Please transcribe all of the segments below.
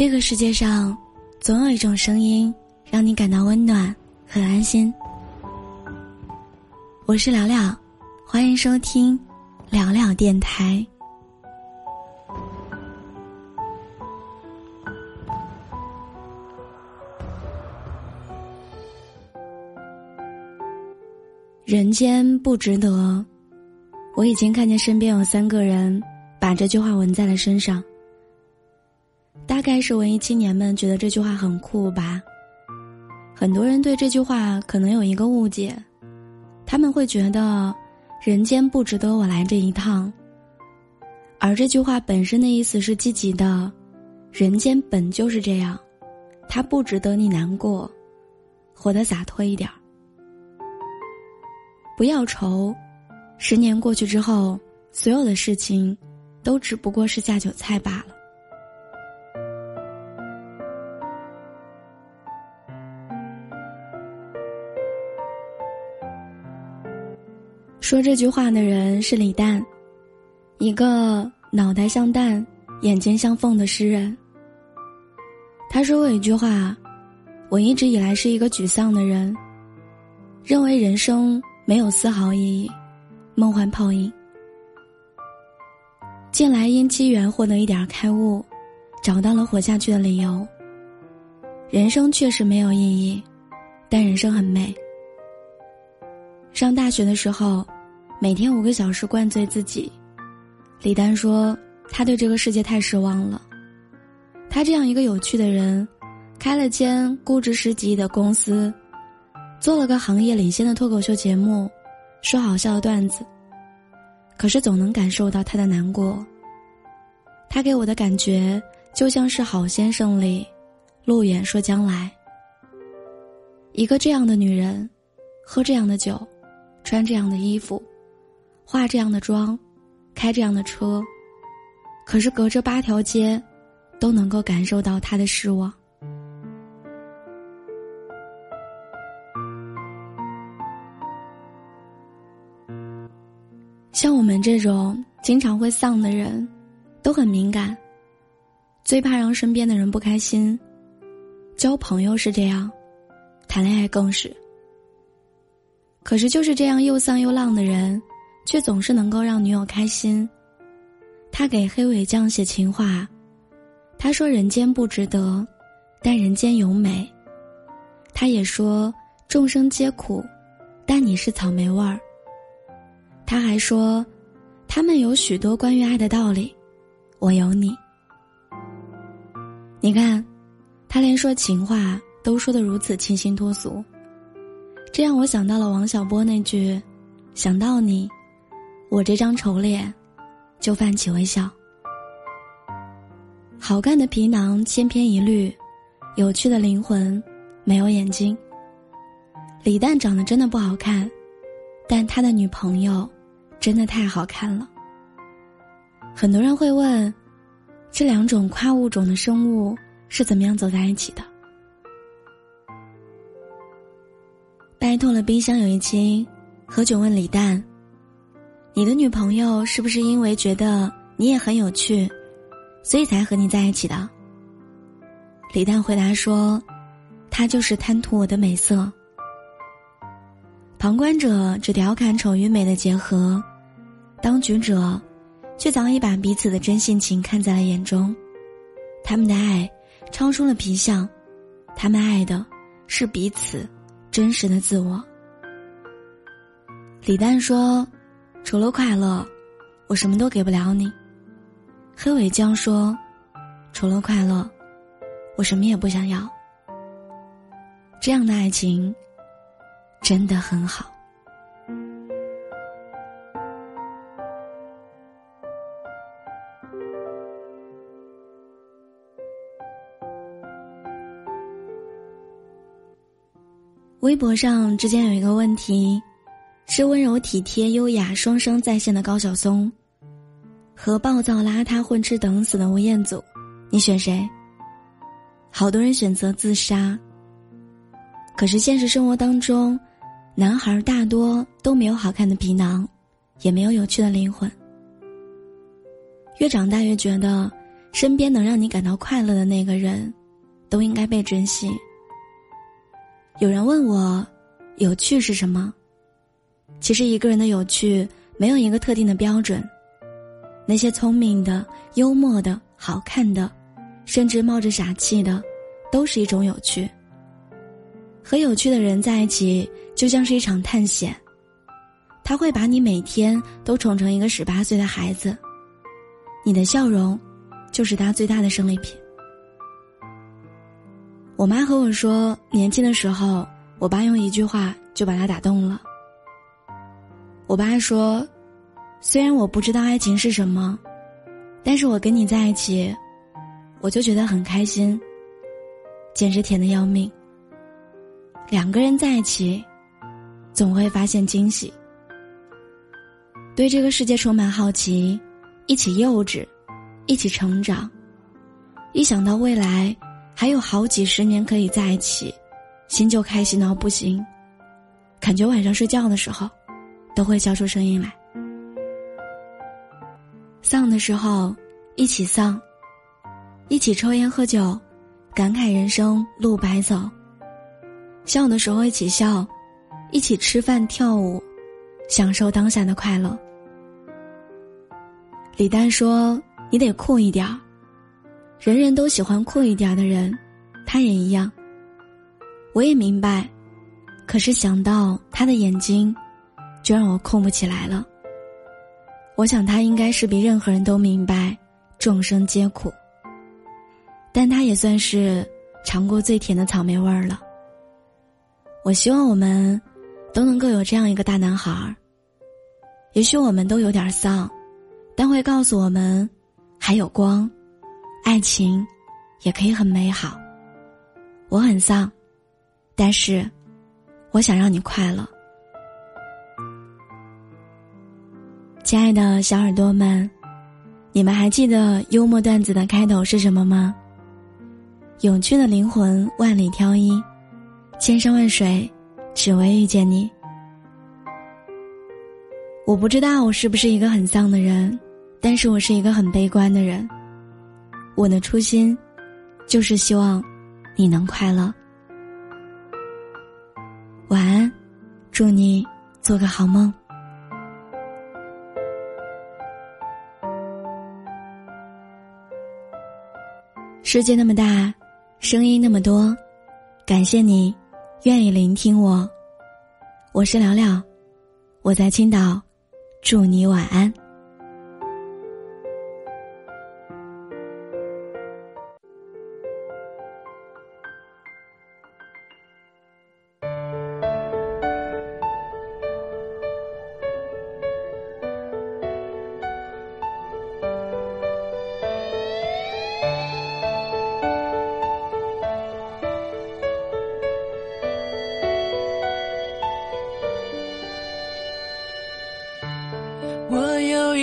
这个世界上，总有一种声音让你感到温暖和安心。我是聊聊，欢迎收听聊聊电台。人间不值得。我已经看见身边有三个人把这句话纹在了身上。大概是文艺青年们觉得这句话很酷吧。很多人对这句话可能有一个误解，他们会觉得人间不值得我来这一趟。而这句话本身的意思是积极的，人间本就是这样，它不值得你难过，活得洒脱一点儿。不要愁，十年过去之后，所有的事情都只不过是下酒菜罢了。说这句话的人是李诞，一个脑袋像蛋、眼睛像凤的诗人。他说过一句话：“我一直以来是一个沮丧的人，认为人生。”没有丝毫意义，梦幻泡影。近来因机缘获得一点开悟，找到了活下去的理由。人生确实没有意义，但人生很美。上大学的时候，每天五个小时灌醉自己。李丹说，他对这个世界太失望了。他这样一个有趣的人，开了间估值十几亿的公司。做了个行业领先的脱口秀节目，说好笑的段子。可是总能感受到他的难过。他给我的感觉就像是好先生里，路远说将来。一个这样的女人，喝这样的酒，穿这样的衣服，化这样的妆，开这样的车，可是隔着八条街，都能够感受到他的失望。像我们这种经常会丧的人，都很敏感，最怕让身边的人不开心。交朋友是这样，谈恋爱更是。可是就是这样又丧又浪的人，却总是能够让女友开心。他给黑尾酱写情话，他说人间不值得，但人间有美。他也说众生皆苦，但你是草莓味儿。他还说，他们有许多关于爱的道理，我有你。你看，他连说情话都说得如此清新脱俗，这让我想到了王小波那句：“想到你，我这张丑脸就泛起微笑。”好看的皮囊千篇一律，有趣的灵魂没有眼睛。李诞长得真的不好看，但他的女朋友。真的太好看了。很多人会问，这两种跨物种的生物是怎么样走在一起的？拜托了，冰箱有一期，何炅问李诞：“你的女朋友是不是因为觉得你也很有趣，所以才和你在一起的？”李诞回答说：“她就是贪图我的美色。”旁观者只调侃丑与美的结合。当局者，却早已把彼此的真性情看在了眼中。他们的爱超出了皮相，他们爱的是彼此真实的自我。李诞说：“除了快乐，我什么都给不了你。”黑尾江说：“除了快乐，我什么也不想要。”这样的爱情真的很好。微博上之前有一个问题，是温柔体贴、优雅双生在线的高晓松，和暴躁邋遢、混吃等死的吴彦祖，你选谁？好多人选择自杀。可是现实生活当中，男孩大多都没有好看的皮囊，也没有有趣的灵魂。越长大越觉得，身边能让你感到快乐的那个人，都应该被珍惜。有人问我，有趣是什么？其实一个人的有趣没有一个特定的标准。那些聪明的、幽默的、好看的，甚至冒着傻气的，都是一种有趣。和有趣的人在一起，就像是一场探险。他会把你每天都宠成一个十八岁的孩子，你的笑容，就是他最大的胜利品。我妈和我说，年轻的时候，我爸用一句话就把他打动了。我爸说：“虽然我不知道爱情是什么，但是我跟你在一起，我就觉得很开心，简直甜的要命。两个人在一起，总会发现惊喜。”对这个世界充满好奇，一起幼稚，一起成长。一想到未来还有好几十年可以在一起，心就开心到不行，感觉晚上睡觉的时候都会笑出声音来。丧的时候一起丧，一起抽烟喝酒，感慨人生路白走。笑的时候一起笑，一起吃饭跳舞，享受当下的快乐。李诞说：“你得酷一点儿，人人都喜欢酷一点的人，他也一样。我也明白，可是想到他的眼睛，就让我控不起来了。我想他应该是比任何人都明白众生皆苦，但他也算是尝过最甜的草莓味儿了。我希望我们都能够有这样一个大男孩儿。也许我们都有点丧。”但会告诉我们，还有光，爱情也可以很美好。我很丧，但是我想让你快乐。亲爱的小耳朵们，你们还记得幽默段子的开头是什么吗？有趣的灵魂万里挑一，千山万水只为遇见你。我不知道我是不是一个很丧的人。但是我是一个很悲观的人，我的初心，就是希望你能快乐。晚安，祝你做个好梦。世界那么大，声音那么多，感谢你愿意聆听我。我是聊聊，我在青岛，祝你晚安。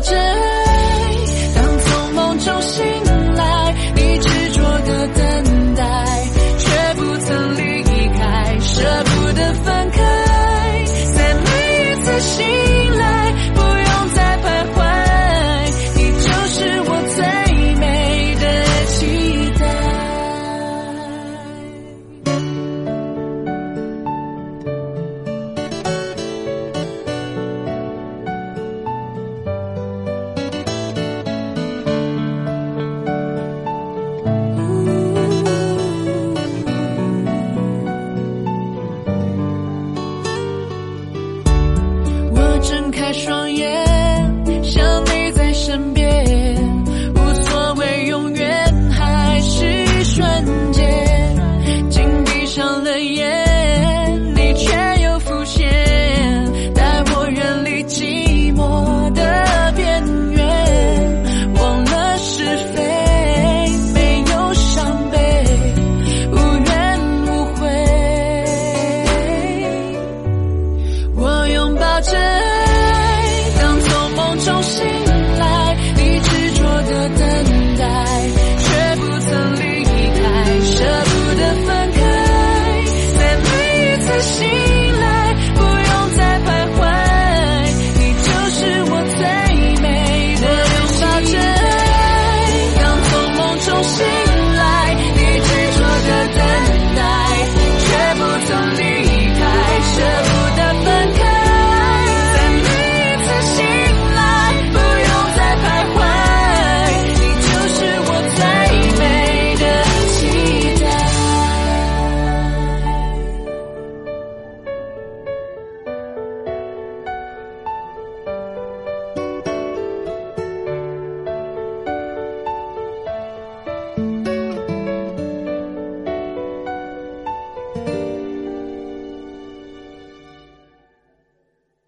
着。